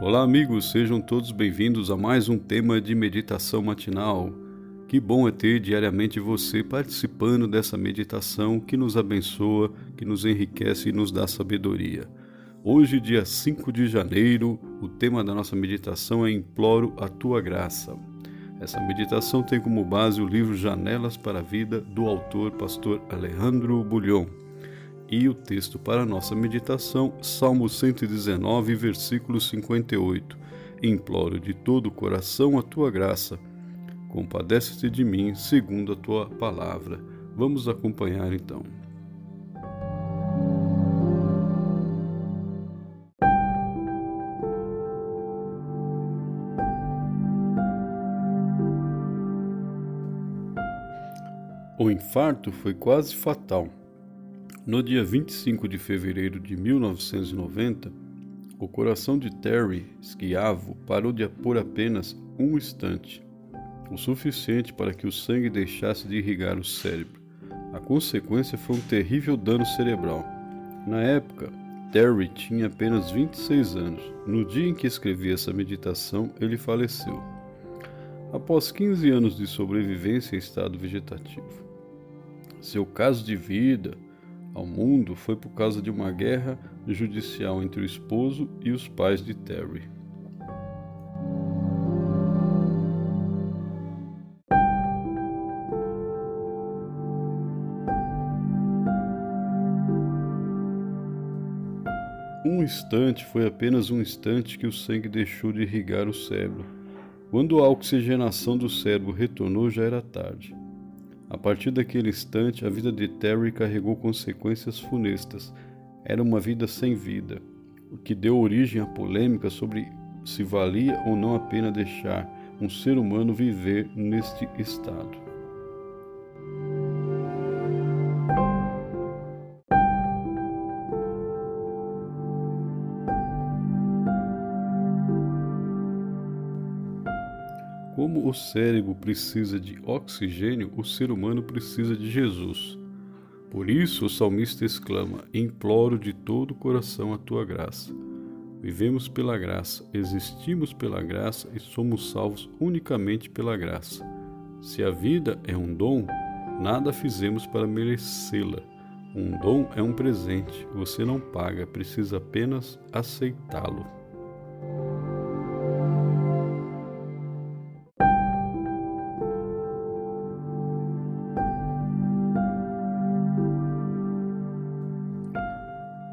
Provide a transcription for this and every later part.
Olá, amigos, sejam todos bem-vindos a mais um tema de meditação matinal. Que bom é ter diariamente você participando dessa meditação que nos abençoa, que nos enriquece e nos dá sabedoria. Hoje, dia 5 de janeiro, o tema da nossa meditação é Imploro a tua graça. Essa meditação tem como base o livro Janelas para a Vida do autor pastor Alejandro Bulhon. E o texto para nossa meditação, Salmo 119, versículo 58. Imploro de todo o coração a tua graça. Compadece-te de mim, segundo a tua palavra. Vamos acompanhar então. O infarto foi quase fatal. No dia 25 de fevereiro de 1990, o coração de Terry Schiavo parou de por apenas um instante, o suficiente para que o sangue deixasse de irrigar o cérebro. A consequência foi um terrível dano cerebral. Na época, Terry tinha apenas 26 anos. No dia em que escrevi essa meditação, ele faleceu. Após 15 anos de sobrevivência em estado vegetativo. Seu caso de vida ao mundo foi por causa de uma guerra judicial entre o esposo e os pais de Terry. Um instante foi apenas um instante que o sangue deixou de irrigar o cérebro. Quando a oxigenação do cérebro retornou, já era tarde. A partir daquele instante, a vida de Terry carregou consequências funestas. Era uma vida sem vida, o que deu origem à polêmica sobre se valia ou não a pena deixar um ser humano viver neste estado. Como o cérebro precisa de oxigênio, o ser humano precisa de Jesus. Por isso o salmista exclama: Imploro de todo o coração a tua graça. Vivemos pela graça, existimos pela graça e somos salvos unicamente pela graça. Se a vida é um dom, nada fizemos para merecê-la. Um dom é um presente, você não paga, precisa apenas aceitá-lo.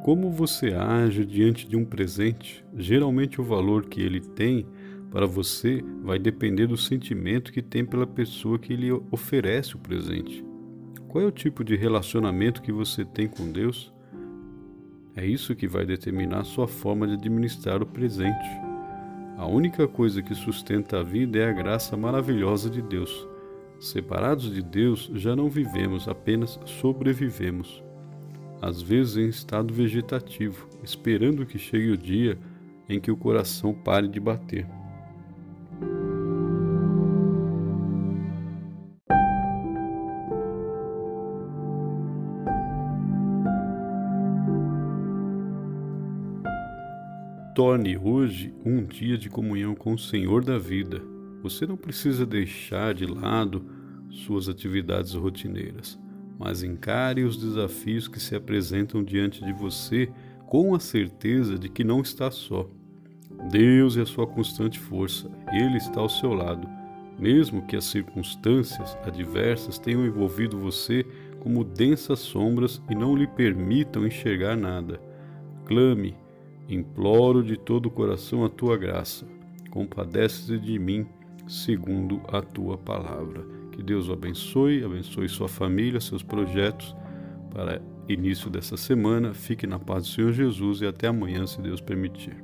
Como você age diante de um presente, geralmente o valor que ele tem para você vai depender do sentimento que tem pela pessoa que lhe oferece o presente. Qual é o tipo de relacionamento que você tem com Deus? É isso que vai determinar sua forma de administrar o presente. A única coisa que sustenta a vida é a graça maravilhosa de Deus. Separados de Deus, já não vivemos, apenas sobrevivemos às vezes em estado vegetativo, esperando que chegue o dia em que o coração pare de bater. Torne hoje um dia de comunhão com o Senhor da vida. Você não precisa deixar de lado suas atividades rotineiras mas encare os desafios que se apresentam diante de você com a certeza de que não está só. Deus é a sua constante força, Ele está ao seu lado, mesmo que as circunstâncias adversas tenham envolvido você como densas sombras e não lhe permitam enxergar nada. Clame, imploro de todo o coração a tua graça. Compadece-te de mim, segundo a tua palavra. Que Deus o abençoe, abençoe sua família, seus projetos para início dessa semana. Fique na paz do Senhor Jesus e até amanhã, se Deus permitir.